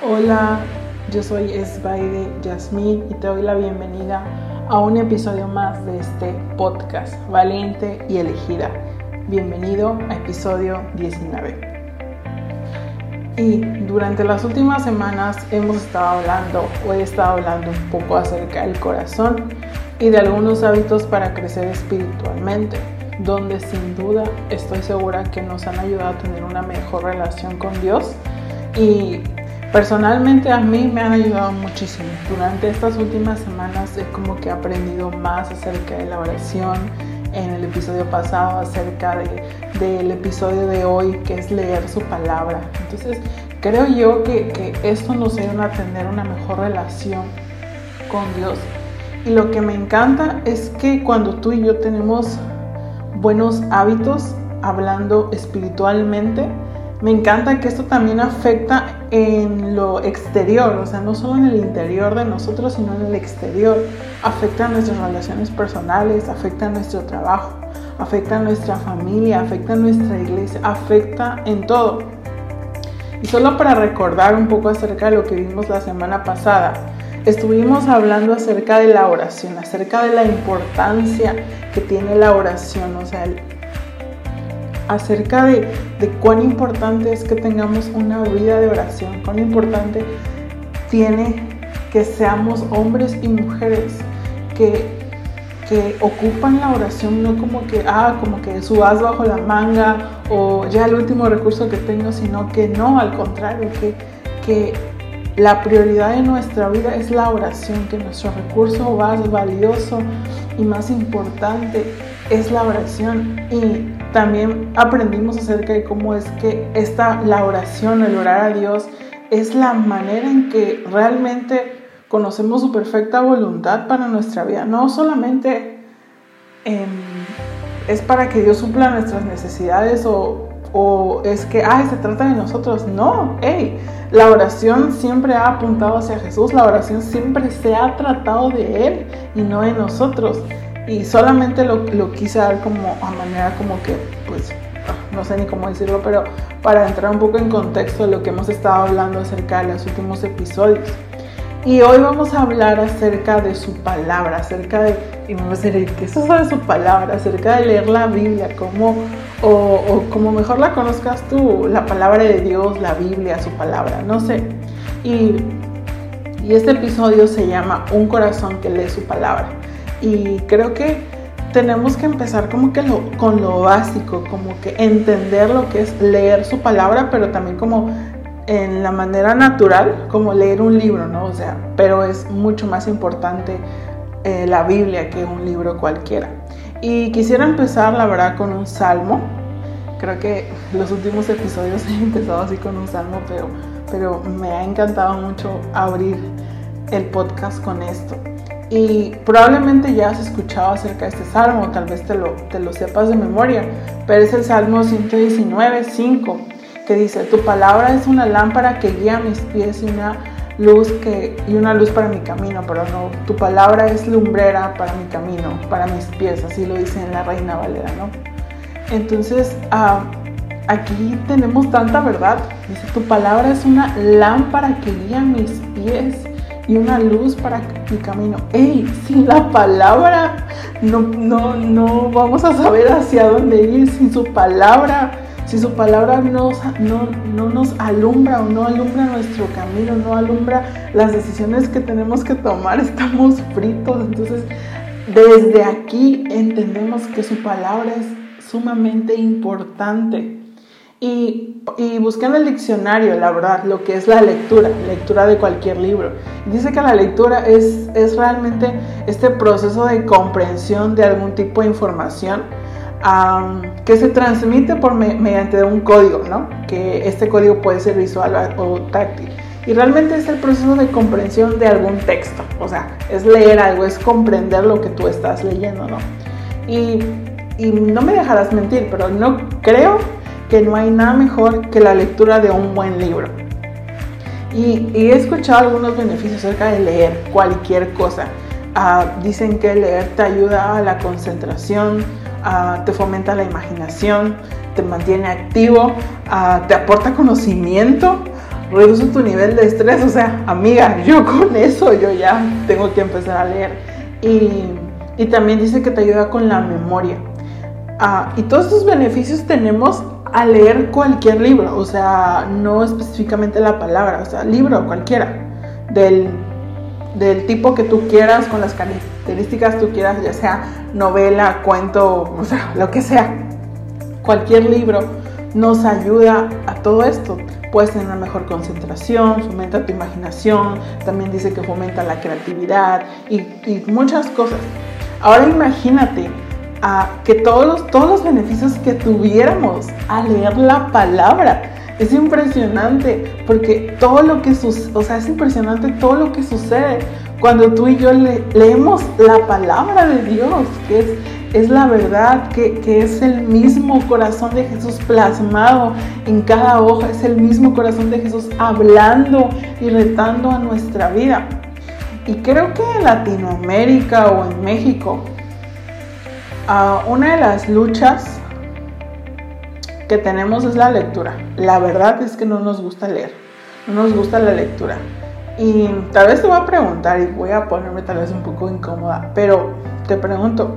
Hola, yo soy Esbaide Yasmín y te doy la bienvenida a un episodio más de este podcast, Valiente y Elegida. Bienvenido a episodio 19. Y durante las últimas semanas hemos estado hablando, o he estado hablando un poco acerca del corazón y de algunos hábitos para crecer espiritualmente, donde sin duda estoy segura que nos han ayudado a tener una mejor relación con Dios y Personalmente a mí me han ayudado muchísimo. Durante estas últimas semanas he como que aprendido más acerca de la oración. En el episodio pasado acerca de, del episodio de hoy que es leer su palabra. Entonces creo yo que, que esto nos ayuda a tener una mejor relación con Dios. Y lo que me encanta es que cuando tú y yo tenemos buenos hábitos hablando espiritualmente, me encanta que esto también afecta en lo exterior, o sea, no solo en el interior de nosotros, sino en el exterior. Afecta a nuestras relaciones personales, afecta a nuestro trabajo, afecta a nuestra familia, afecta a nuestra iglesia, afecta en todo. Y solo para recordar un poco acerca de lo que vimos la semana pasada, estuvimos hablando acerca de la oración, acerca de la importancia que tiene la oración, o sea, acerca de, cuán importante es que tengamos una vida de oración, cuán importante tiene que seamos hombres y mujeres que, que ocupan la oración no como que, ah, como que subas bajo la manga o ya el último recurso que tengo, sino que no, al contrario, que, que la prioridad de nuestra vida es la oración, que nuestro recurso más valioso y más importante es la oración. Y también aprendimos acerca de cómo es que esta, la oración, el orar a Dios, es la manera en que realmente conocemos su perfecta voluntad para nuestra vida. No solamente em, es para que Dios supla nuestras necesidades o, o, es que, ay, se trata de nosotros. No, hey, la oración siempre ha apuntado hacia Jesús, la oración siempre se ha tratado de Él y no de nosotros y solamente lo, lo, quise dar como a manera como que, pues, no sé ni cómo decirlo, pero para entrar un poco en contexto de lo que hemos estado hablando acerca de los últimos episodios. Y hoy vamos a hablar acerca de su palabra, acerca de, y me a decir, ¿qué es eso de su palabra? Acerca de leer la Biblia, como, o, o como mejor la conozcas tú, la palabra de Dios, la Biblia, su palabra, no sé. Y, y este episodio se llama Un corazón que lee su palabra. Y creo que tenemos que empezar como que con lo básico, como que entender lo que es leer su palabra, pero también como en la manera natural, como leer un libro, ¿no? O sea, pero es mucho más importante eh, la Biblia que un libro cualquiera. Y quisiera empezar, la verdad, con un salmo. Creo que los últimos episodios he empezado así con un salmo, pero, pero me ha encantado mucho abrir el podcast con esto. Y probablemente ya has escuchado acerca de este salmo, tal vez te lo, te lo sepas de memoria, pero es el Salmo 119, 5, que dice, tu palabra es una lámpara que guía mis pies y una luz que, y una luz para mi camino, pero no, tu palabra es lumbrera para mi camino, para mis pies, así lo dice en la Reina Valera, ¿no? Entonces, ah, aquí tenemos tanta verdad, dice, tu palabra es una lámpara que guía mis pies y una luz para mi camino. ¡Ey! Sin la palabra no, no, no vamos a saber hacia dónde ir. Sin su palabra, si su palabra no, no nos alumbra o no alumbra nuestro camino, no alumbra las decisiones que tenemos que tomar, estamos fritos. Entonces, desde aquí entendemos que su palabra es sumamente importante. Y, y, en el diccionario, la verdad, lo que es la lectura, lectura de cualquier libro. Dice que la lectura es, es realmente este proceso de comprensión de algún tipo de información que se transmite por mediante un código, ¿no? Que este código puede ser visual o táctil. Y realmente es el proceso de comprensión de algún texto. O sea, es leer algo, es comprender lo que tú estás leyendo, ¿no? Y, y no me dejarás mentir, pero no creo que no hay nada mejor que la lectura de un buen libro. Y, he escuchado algunos beneficios acerca de leer cualquier cosa. Ah, dicen que leer te ayuda a la concentración, ah, te fomenta la imaginación, te mantiene activo, ah, te aporta conocimiento, reduce tu nivel de estrés. O sea, amiga, yo con eso yo ya tengo que empezar a leer. Y, también dice que te ayuda con la memoria. Y todos estos beneficios tenemos a leer cualquier libro, o sea, no específicamente la palabra, o sea, libro cualquiera, del, del tipo que tú quieras, con las características tú quieras, ya sea novela, cuento, o sea, lo que sea. Cualquier libro nos ayuda a todo esto. Puedes tener una mejor concentración, fomenta tu imaginación, también dice que fomenta la creatividad y muchas cosas. Ahora imagínate a que todos los, todos los beneficios que tuviéramos a leer la palabra. Es impresionante porque todo lo que sucede, o sea, es impresionante todo lo que sucede cuando tú y yo leemos la palabra de Dios, que es, es la verdad, que, que, es el mismo corazón de Jesús plasmado en cada hoja, es el mismo corazón de Jesús hablando y retando a nuestra vida. Y creo que en Latinoamérica o en México, una de las luchas que tenemos es la lectura. La verdad es que no nos gusta leer, no nos gusta la lectura. Y tal vez te voy a preguntar y voy a ponerme tal vez un poco incómoda, pero te pregunto,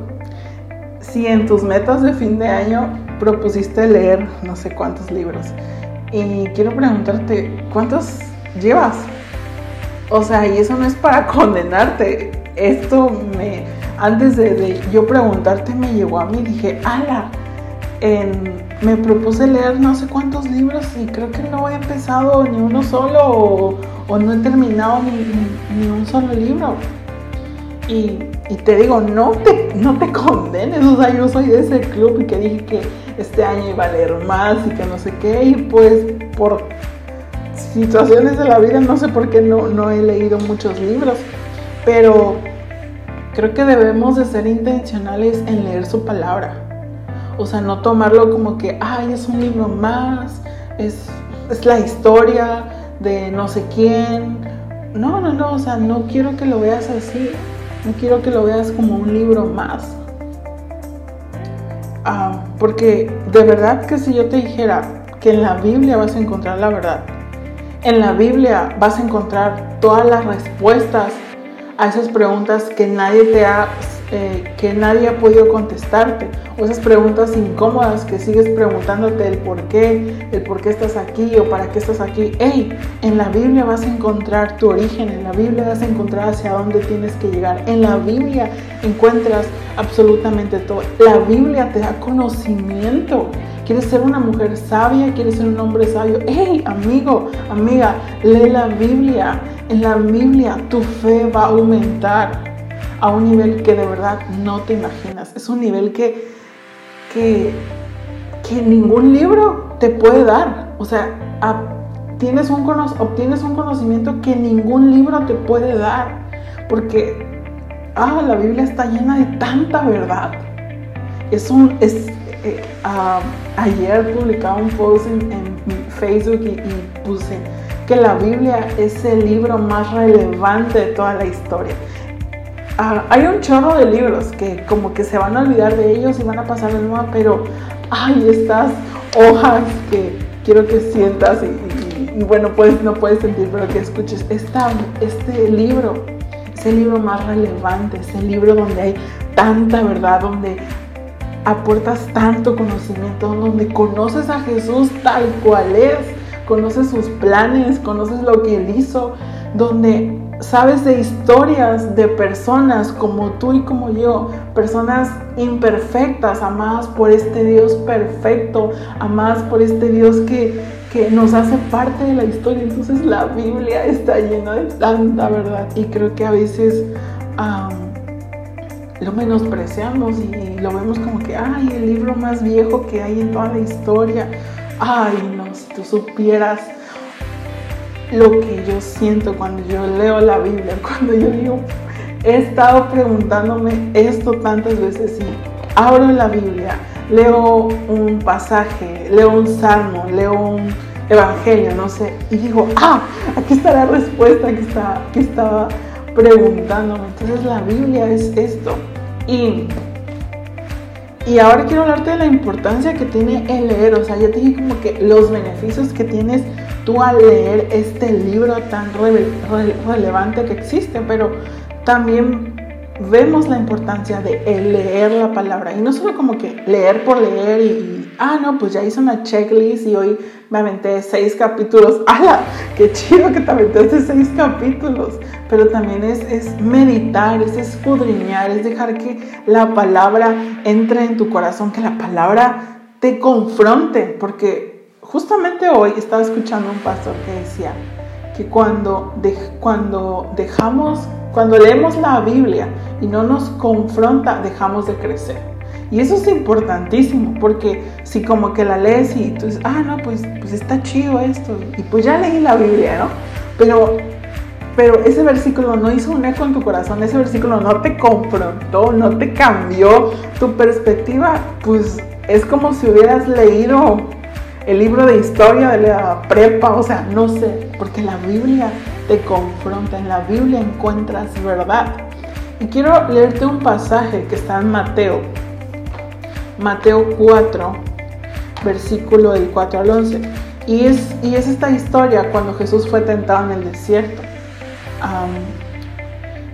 si en tus metas de fin de año propusiste leer no sé cuántos libros, y quiero preguntarte, ¿cuántos llevas? O sea, y eso no es para condenarte, esto me antes de, yo preguntarte me llegó a mí, dije, ala, me propuse leer no sé cuántos libros y creo que no he empezado ni uno solo o, no he terminado ni, un solo libro. Y, te digo, no te, no te condenes, o sea, yo soy de ese club y que dije que este año iba a leer más y que no sé qué, y pues por situaciones de la vida no sé por qué no, no he leído muchos libros, pero creo que debemos de ser intencionales en leer su palabra. O sea, no tomarlo como que, ay, es un libro más, es, es la historia de no sé quién. No, no, no, o sea, no quiero que lo veas así. No quiero que lo veas como un libro más. Ah, porque de verdad que si yo te dijera que en la Biblia vas a encontrar la verdad, en la Biblia vas a encontrar todas las respuestas a esas preguntas que nadie te ha, eh, que nadie ha podido contestarte, o esas preguntas incómodas que sigues preguntándote el por qué, el por qué estás aquí o para qué estás aquí. Hey, en la Biblia vas a encontrar tu origen, en la Biblia vas a encontrar hacia dónde tienes que llegar, en la Biblia encuentras absolutamente todo. La Biblia te da conocimiento. ¿Quieres ser una mujer sabia? ¿Quieres ser un hombre sabio? ¡Hey, amigo, amiga! Lee la Biblia. En la Biblia tu fe va a aumentar a un nivel que de verdad no te imaginas. Es un nivel que, que, que ningún libro te puede dar. O sea, tienes un, obtienes un conocimiento que ningún libro te puede dar. Porque ah, la Biblia está llena de tanta verdad. Es un, es, eh, ah, ayer publicaba un post en, Facebook y, puse que la Biblia es el libro más relevante de toda la historia. Ah, hay un chorro de libros que como que se van a olvidar de ellos y van a pasar de nuevo, pero hay estas hojas que quiero que sientas y, bueno, pues no puedes sentir, pero que escuches. Esta, este libro es el libro más relevante, es el libro donde hay tanta verdad, donde aportas tanto conocimiento, donde conoces a Jesús tal cual es, conoces sus planes, conoces lo que Él hizo, donde sabes de historias de personas como tú y como yo, personas imperfectas, amadas por este Dios perfecto, amadas por este Dios que, que nos hace parte de la historia. Entonces la Biblia está llena de tanta verdad y creo que a veces lo menospreciamos y lo vemos como que, ay, el libro más viejo que hay en toda la historia. Ay, no, si tú supieras lo que yo siento cuando yo leo la Biblia, cuando yo digo, he estado preguntándome esto tantas veces y abro la Biblia, leo un pasaje, leo un salmo, leo un evangelio, no sé, y digo, ah, aquí está la respuesta que, está, que estaba preguntándome. Entonces la Biblia es esto. Y, y ahora quiero hablarte de la importancia que tiene el leer. O sea, ya te dije como que los beneficios que tienes tú al leer este libro tan relevante que existe, pero también vemos la importancia de leer la palabra y no solo como que leer por leer y, ah, no, pues ya hice una checklist y hoy me aventé seis capítulos. ¡Hala! ¡Qué chido que te aventaste seis capítulos! Pero también es, es meditar, es escudriñar, es dejar que la palabra entre en tu corazón, que la palabra te confronte, porque justamente hoy estaba escuchando un pastor que decía que cuando, de, cuando dejamos cuando leemos la Biblia y no nos confronta, dejamos de crecer. Y eso es importantísimo, porque si como que la lees y tú dices, ah, no, pues, pues está chido esto, y pues ya leí la Biblia, ¿no? Pero, pero ese versículo no hizo un eco en tu corazón, ese versículo no te confrontó, no te cambió tu perspectiva, pues es como si hubieras leído el libro de historia de la prepa, o sea, no sé, porque la Biblia te confronta, en la Biblia encuentras verdad. Y quiero leerte un pasaje que está en Mateo, Mateo 4, versículo del 4 al 11. Y es, y es esta historia cuando Jesús fue tentado en el desierto.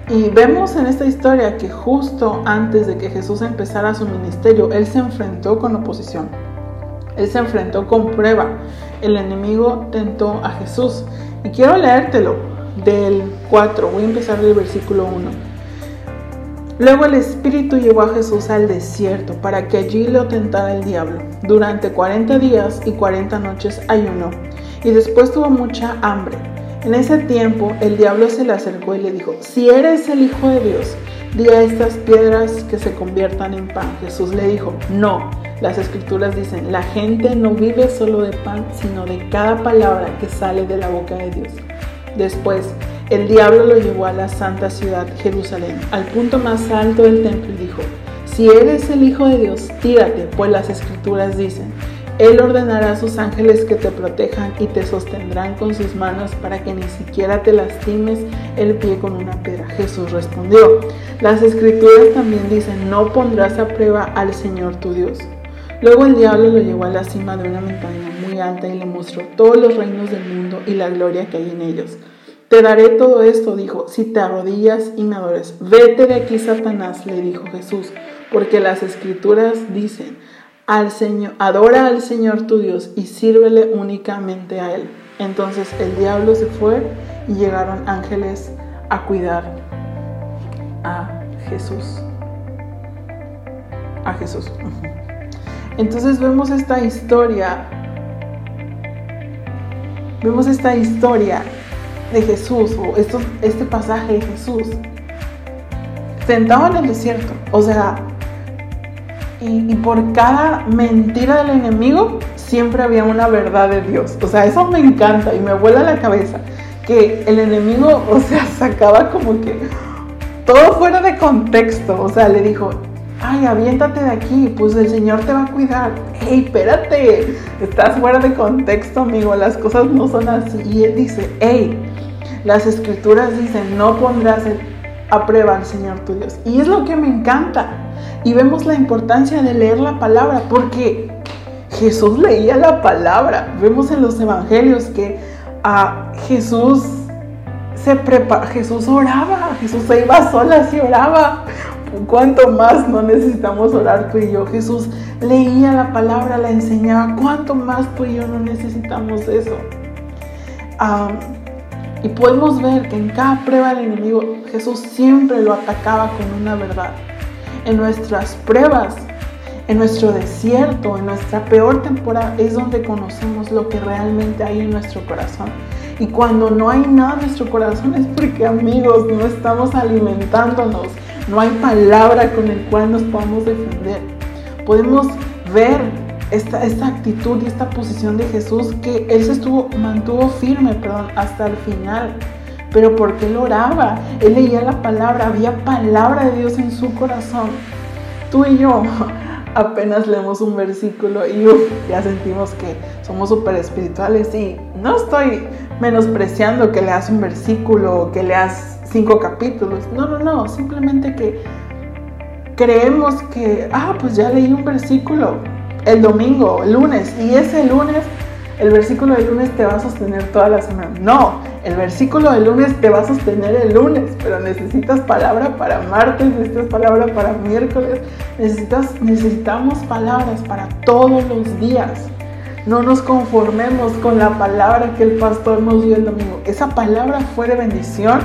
Y vemos en esta historia que justo antes de que Jesús empezara su ministerio, Él se enfrentó con oposición. Él se enfrentó con prueba. El enemigo tentó a Jesús. Y quiero leértelo del 4. Voy a empezar del versículo 1. Luego el Espíritu llevó a Jesús al desierto para que allí lo tentara el diablo. Durante 40 días y 40 noches ayunó. Y después tuvo mucha hambre. En ese tiempo el diablo se le acercó y le dijo, si eres el Hijo de Dios, di a estas piedras que se conviertan en pan. Jesús le dijo, no las escrituras dicen, la gente no vive solo de pan, sino de cada palabra que sale de la boca de Dios. Después, el diablo lo llevó a la santa ciudad, Jerusalén, al punto más alto del templo y dijo, si eres el Hijo de Dios, tírate, pues las escrituras dicen, Él ordenará a sus ángeles que te protejan y te sostendrán con sus manos para que ni siquiera te lastimes el pie con una piedra. Jesús respondió, las escrituras también dicen, no pondrás a prueba al Señor tu Dios. Luego el diablo lo llevó a la cima de una montaña muy alta y le mostró todos los reinos del mundo y la gloria que hay en ellos. Te daré todo esto, dijo, si te arrodillas y me adores. Vete de aquí, Satanás, le dijo Jesús, porque las escrituras dicen, al Señor, adora al Señor tu Dios y sírvele únicamente a Él. Entonces el diablo se fue y llegaron ángeles a cuidar a Jesús. A Jesús. Entonces vemos esta historia, vemos esta historia de Jesús, o este pasaje de Jesús, sentado en el desierto, o sea, y, por cada mentira del enemigo siempre había una verdad de Dios. O sea, eso me encanta y me vuela la cabeza. Que el enemigo, o sea, sacaba como que todo fuera de contexto. O sea, le dijo, ay, aviéntate de aquí, pues el Señor te va a cuidar. Hey, espérate, estás fuera de contexto, amigo, las cosas no son así. Y él dice, hey, las escrituras dicen, no pondrás a prueba al Señor tu Dios. Y es lo que me encanta. Y vemos la importancia de leer la palabra, porque Jesús leía la palabra. Vemos en los evangelios que a Jesús se prepara, Jesús oraba, Jesús se iba sola y oraba ¿Cuánto más no necesitamos orar tú y yo? Jesús leía la palabra, la enseñaba. ¿Cuánto más tú y yo no necesitamos eso? Y podemos ver que en cada prueba del enemigo Jesús siempre lo atacaba con una verdad. En nuestras pruebas, en nuestro desierto, en nuestra peor temporada, es donde conocemos lo que realmente hay en nuestro corazón. Y cuando no hay nada en nuestro corazón es porque amigos no estamos alimentándonos no hay palabra con el cual nos podamos defender. Podemos ver esta, esta actitud y esta posición de Jesús que Él se estuvo, mantuvo firme perdón, hasta el final. Pero porque Él oraba, Él leía la palabra, había palabra de Dios en su corazón. Tú y yo apenas leemos un versículo y ya sentimos que somos súper espirituales y no estoy menospreciando que leas un versículo, que leas cinco capítulos. No, no, no, simplemente que creemos que, ah, pues ya leí un versículo el domingo, el lunes, y ese lunes el versículo del lunes te va a sostener toda la semana. No, el versículo del lunes te va a sostener el lunes, pero necesitas palabra para martes, necesitas palabra para miércoles, necesitas, necesitamos palabras para todos los días. No nos conformemos con la palabra que el pastor nos dio el domingo. Esa palabra fue de bendición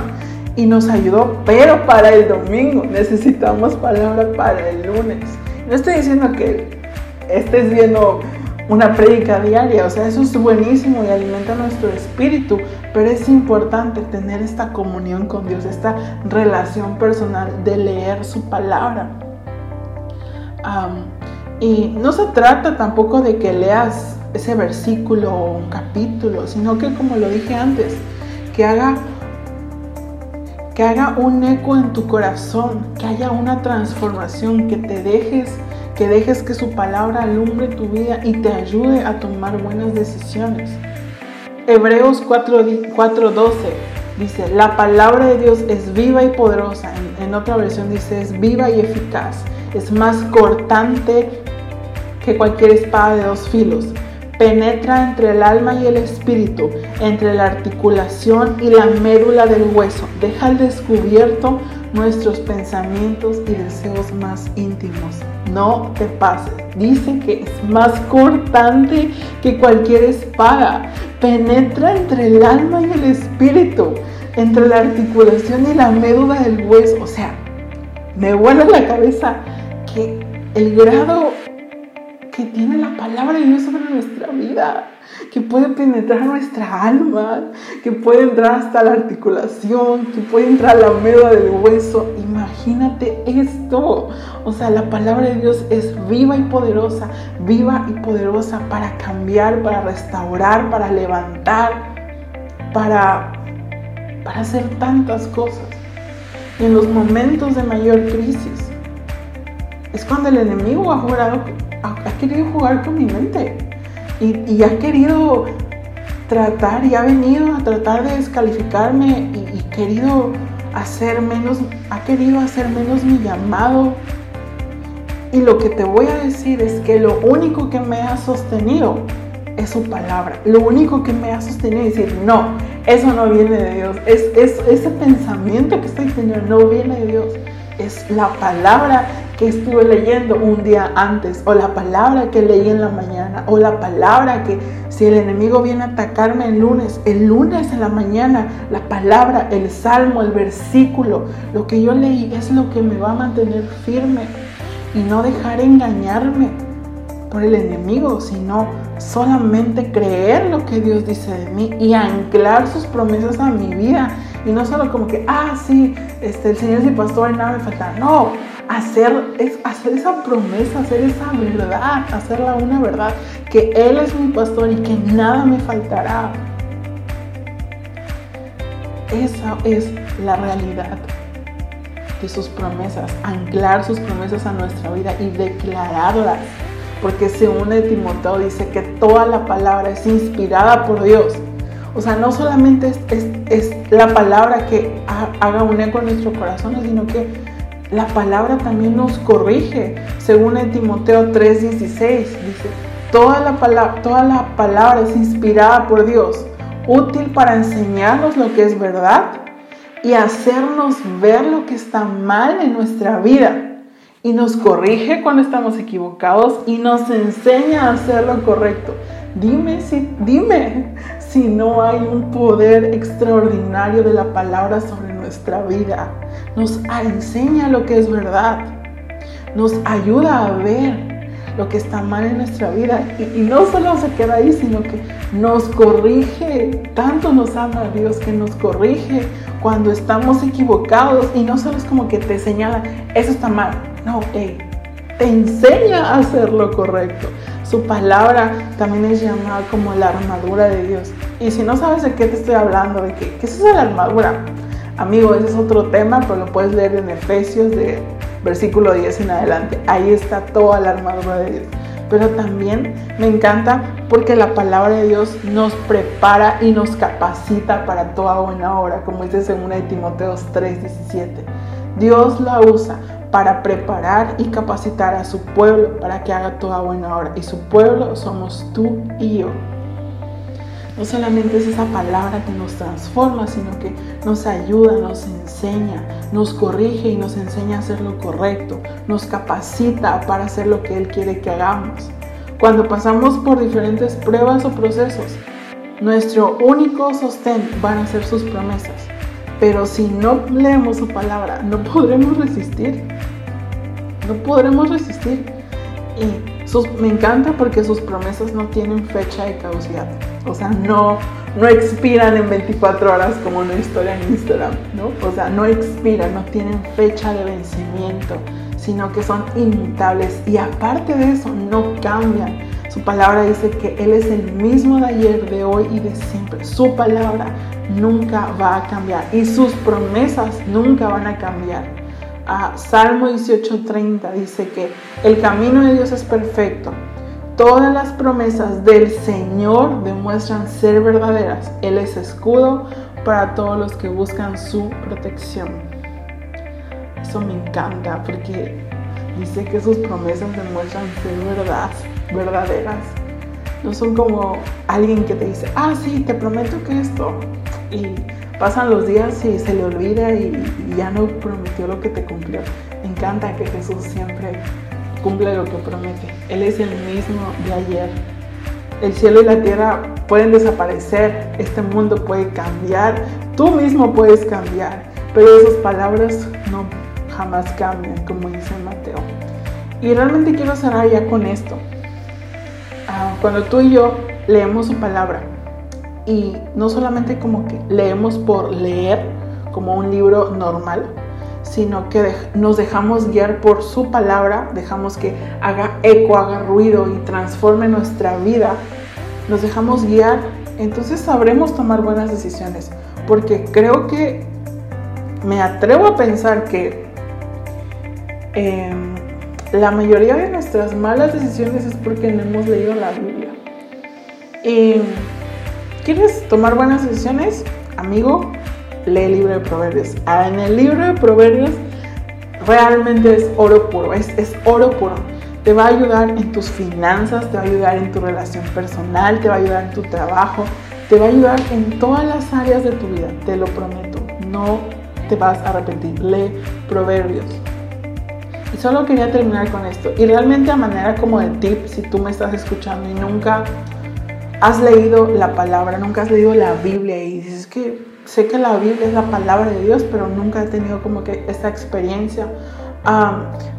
y nos ayudó, pero para el domingo necesitamos palabra para el lunes. No estoy diciendo que estés viendo una prédica diaria, o sea, eso es buenísimo y alimenta nuestro espíritu, pero es importante tener esta comunión con Dios, esta relación personal de leer su palabra. y no se trata tampoco de que leas ese versículo o un capítulo, sino que como lo dije antes, que haga que haga un eco en tu corazón, que haya una transformación, que te dejes que dejes que su palabra alumbre tu vida y te ayude a tomar buenas decisiones. Hebreos 4:12 dice, la palabra de Dios es viva y poderosa. En, en, otra versión dice, es viva y eficaz. Es más cortante que cualquier espada de dos filos. Penetra entre el alma y el espíritu, entre la articulación y la médula del hueso. Deja al descubierto nuestros pensamientos y deseos más íntimos. No te pases. Dice que es más cortante que cualquier espada. Penetra entre el alma y el espíritu, entre la articulación y la médula del hueso. O sea, me vuela la cabeza que el grado que tiene la palabra de Dios sobre nuestra vida que puede penetrar nuestra alma, que puede entrar hasta la articulación, que puede entrar a la médula del hueso. Imagínate esto. O sea, la palabra de Dios es viva y poderosa, viva y poderosa para cambiar, para restaurar, para levantar, para, para hacer tantas cosas. Y en los momentos de mayor crisis, es cuando el enemigo ha, jugado, ha querido jugar con mi mente y, ha querido tratar y ha venido a tratar de descalificarme y, querido hacer menos, ha querido hacer menos mi llamado. Y lo que te voy a decir es que lo único que me ha sostenido es su palabra. Lo único que me ha sostenido es decir, no, eso no viene de Dios. Es, es, ese pensamiento que estoy teniendo no viene de Dios. Es la palabra que estuve leyendo un día antes, o la palabra que leí en la mañana, o la palabra que si el enemigo viene a atacarme el lunes, el lunes en la mañana, la palabra, el salmo, el versículo, lo que yo leí es lo que me va a mantener firme y no dejar engañarme por el enemigo, sino solamente creer lo que Dios dice de mí y anclar sus promesas a mi vida. Y no solo como que, ah, sí, este, el Señor es mi pastor y nada me falta. No, hacer, es, hacer esa promesa, hacer esa verdad, hacerla una verdad, que Él es mi pastor y que nada me faltará. Esa es la realidad de sus promesas, anclar sus promesas a nuestra vida y declararlas. Porque según de Timoteo dice que toda la palabra es inspirada por Dios. O sea, no solamente es la palabra que haga un eco en nuestro corazón, sino que la palabra también nos corrige. Según en Timoteo 3:16 dice, toda la, palabra, toda la palabra es inspirada por Dios, útil para enseñarnos lo que es verdad y hacernos ver lo que está mal en nuestra vida. Y nos corrige cuando estamos equivocados y nos enseña a hacer lo correcto. Dime si, dime si no hay un poder extraordinario de la palabra sobre nuestra vida, nos enseña lo que es verdad, nos ayuda a ver lo que está mal en nuestra vida. Y, no solo se queda ahí, sino que nos corrige, tanto nos ama Dios que nos corrige cuando estamos equivocados. Y no solo es como que te señala, eso está mal, no, te enseña a hacer lo correcto. Su palabra también es llamada como la armadura de Dios. Y si no sabes de qué te estoy hablando, de qué, qué es la armadura, Amigo, ese es otro tema, pero lo puedes leer en Efesios de versículo 10 en adelante. Ahí está toda la armadura de Dios. Pero también me encanta porque la palabra de Dios nos prepara y nos capacita para toda buena obra, como dice en de Timoteo 3:17. Dios la usa para preparar y capacitar a su pueblo para que haga toda buena obra. Y su pueblo somos tú y yo. No solamente es esa palabra que nos transforma, sino que nos ayuda, nos enseña, nos corrige y nos enseña a hacer lo correcto, nos capacita para hacer lo que Él quiere que hagamos. Cuando pasamos por diferentes pruebas o procesos, nuestro único sostén van a ser sus promesas. Pero si no leemos su palabra, no podremos resistir. No podremos resistir. Y me encanta porque sus promesas no tienen fecha de caducidad. O sea, no, no expiran en 24 horas como una historia en Instagram, ¿no? O sea, no expiran, no tienen fecha de vencimiento, sino que son inmutables. Y aparte de eso, no cambian. Su palabra dice que Él es el mismo de ayer, de hoy y de siempre. Su palabra nunca va a cambiar y sus promesas nunca van a cambiar. Salmo 18:30 dice que el camino de Dios es perfecto. Todas las promesas del Señor demuestran ser verdaderas. Él es escudo para todos los que buscan su protección. Eso me encanta porque dice que sus promesas demuestran ser verdad, verdaderas. No son como alguien que te dice, ah, sí, te prometo que esto. Y Pasan los días y se le olvida y, ya no prometió lo que te cumplió. Me encanta que Jesús siempre cumple lo que promete. Él es el mismo de ayer. El cielo y la tierra pueden desaparecer, este mundo puede cambiar, tú mismo puedes cambiar, pero esas palabras no jamás cambian, como dice Mateo. Y realmente quiero cerrar ya con esto. Ah, cuando tú y yo leemos su palabra, y no solamente como que leemos por leer como un libro normal, sino que nos dejamos guiar por su palabra, dejamos que haga eco, haga ruido y transforme nuestra vida, nos dejamos guiar, entonces sabremos tomar buenas decisiones, porque creo que me atrevo a pensar que em, la mayoría de nuestras malas decisiones es porque no hemos leído la Biblia. Y ¿Quieres tomar buenas decisiones? Amigo, lee el libro de Proverbios. Ah, en el libro de Proverbios realmente es oro puro, es, es oro puro. Te va a ayudar en tus finanzas, te va a ayudar en tu relación personal, te va a ayudar en tu trabajo, te va a ayudar en todas las áreas de tu vida, te lo prometo. No te vas a arrepentir. Lee Proverbios. Y solo quería terminar con esto. Y realmente a manera como de tip, si tú me estás escuchando y nunca has leído la palabra, nunca has leído la Biblia y dices que sé que la Biblia es la palabra de Dios, pero nunca he tenido como que esta experiencia.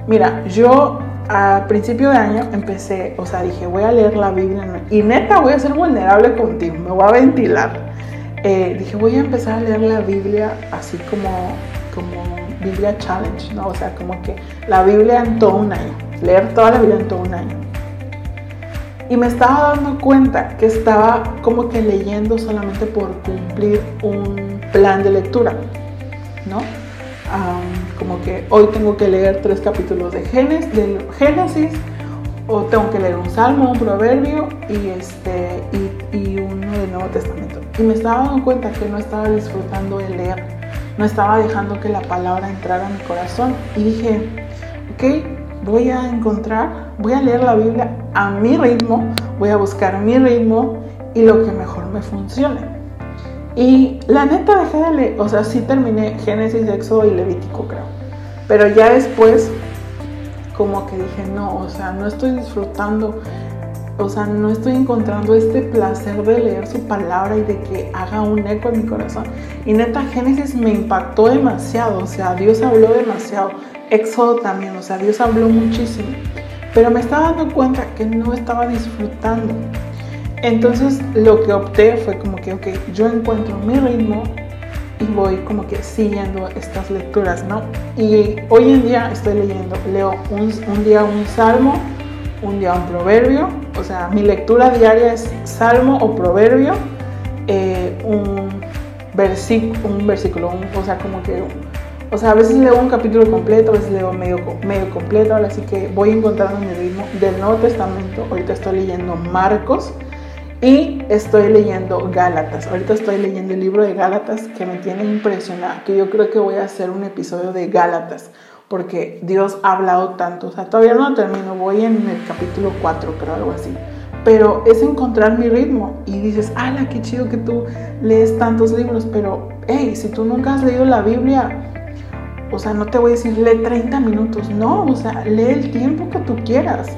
mira, yo a principio de año empecé, o sea, dije, voy a leer la Biblia y neta voy a ser vulnerable contigo, me voy a ventilar. Eh, dije, voy a empezar a leer la Biblia así como, como Biblia Challenge, ¿no? O sea, como que la Biblia en todo un año, leer toda la Biblia en todo un año. Y me estaba dando cuenta que estaba como que leyendo solamente por cumplir un plan de lectura, ¿no? como que hoy tengo que leer tres capítulos de Génesis, o tengo que leer un salmo, un proverbio y, este, y, y uno del Nuevo Testamento. Y me estaba dando cuenta que no estaba disfrutando de leer, no estaba dejando que la palabra entrara a mi corazón. Y dije, ok, voy a encontrar, voy a leer la Biblia a mi ritmo, voy a buscar mi ritmo y lo que mejor me funcione. Y la neta dejé de leer, o sea, sí terminé Génesis, Éxodo y Levítico, creo. Pero ya después, como que dije, no, o sea, no estoy disfrutando, o sea, no estoy encontrando este placer de leer su palabra y de que haga un eco en mi corazón. Y neta, Génesis me impactó demasiado, o sea, Dios habló demasiado. Éxodo también, o sea, Dios habló muchísimo pero me estaba dando cuenta que no estaba disfrutando. Entonces lo que opté fue como que, ok, yo encuentro mi ritmo y voy como que siguiendo estas lecturas, ¿no? Y hoy en día estoy leyendo, leo un, día un salmo, un día un proverbio, o sea, mi lectura diaria es salmo o proverbio, eh, un, versículo, un versículo, o sea, como que o sea, a veces leo un capítulo completo, a veces leo medio, medio completo, así que voy encontrando mi ritmo del Nuevo Testamento. Ahorita estoy leyendo Marcos y estoy leyendo Gálatas. Ahorita estoy leyendo el libro de Gálatas que me tiene impresionada, que yo creo que voy a hacer un episodio de Gálatas porque Dios ha hablado tanto. O sea, todavía no termino, voy en el capítulo 4, creo, algo así. pero es encontrar mi ritmo y dices, ala, qué chido que tú lees tantos libros, pero hey, si tú nunca has leído la Biblia, o sea, no te voy a decir lee 30 minutos, no, o sea, lee el tiempo que tú quieras.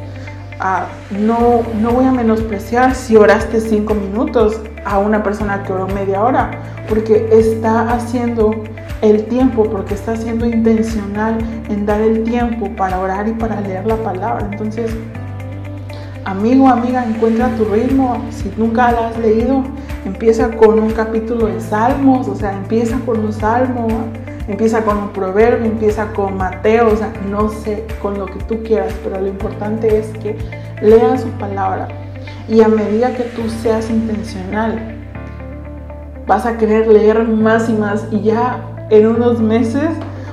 Ah, no, no voy a menospreciar si oraste 5 minutos a una persona que oró media hora, porque está haciendo el tiempo, porque está siendo intencional en dar el tiempo para orar y para leer la palabra. Entonces, amigo, amiga, encuentra tu ritmo. Si nunca la has leído, empieza con un capítulo de Salmos, o sea, empieza con un salmo, empieza con un proverbio, empieza con Mateo, o sea, no sé, con lo que tú quieras, pero lo importante es que leas su palabra. Y a medida que tú seas intencional, vas a querer leer más y más y ya en unos meses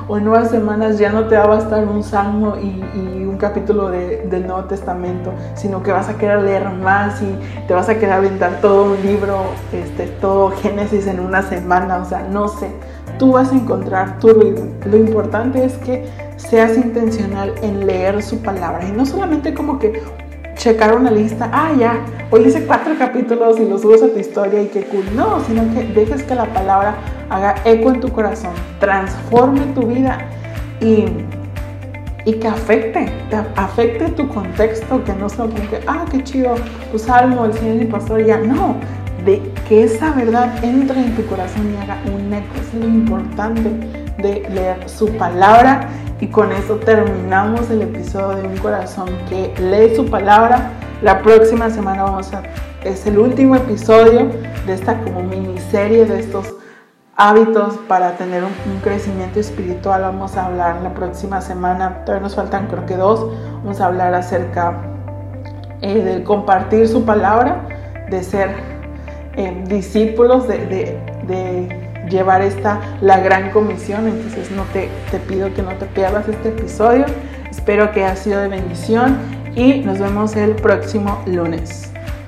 o en unas semanas ya no te va a bastar un salmo y, un capítulo del Nuevo Testamento, sino que vas a querer leer más y te vas a querer aventar todo un libro, este, todo Génesis en una semana, o sea, no sé, tú vas a encontrar tu ritmo. Lo importante es que seas intencional en leer su palabra y no solamente como que checar una lista, ah, ya, hoy hice cuatro capítulos y los subes a tu historia y qué cool. No, sino que dejes que la palabra haga eco en tu corazón, transforme tu vida y, y que afecte, afecte tu contexto, que no sea como que, ah, qué chido, tu salmo, el Señor y pastor, ya, no, de que esa verdad entre en tu corazón y haga un eco, es lo importante de leer su palabra y con eso terminamos el episodio de Un Corazón que lee su palabra. La próxima semana vamos a... Es el último episodio de esta como miniserie de estos hábitos para tener un, crecimiento espiritual. Vamos a hablar la próxima semana, todavía nos faltan creo que dos, vamos a hablar acerca eh, de compartir su palabra, de ser eh, discípulos, de, de, llevar esta, la gran comisión. Entonces no te, te pido que no te pierdas este episodio. Espero que haya sido de bendición y nos vemos el próximo lunes.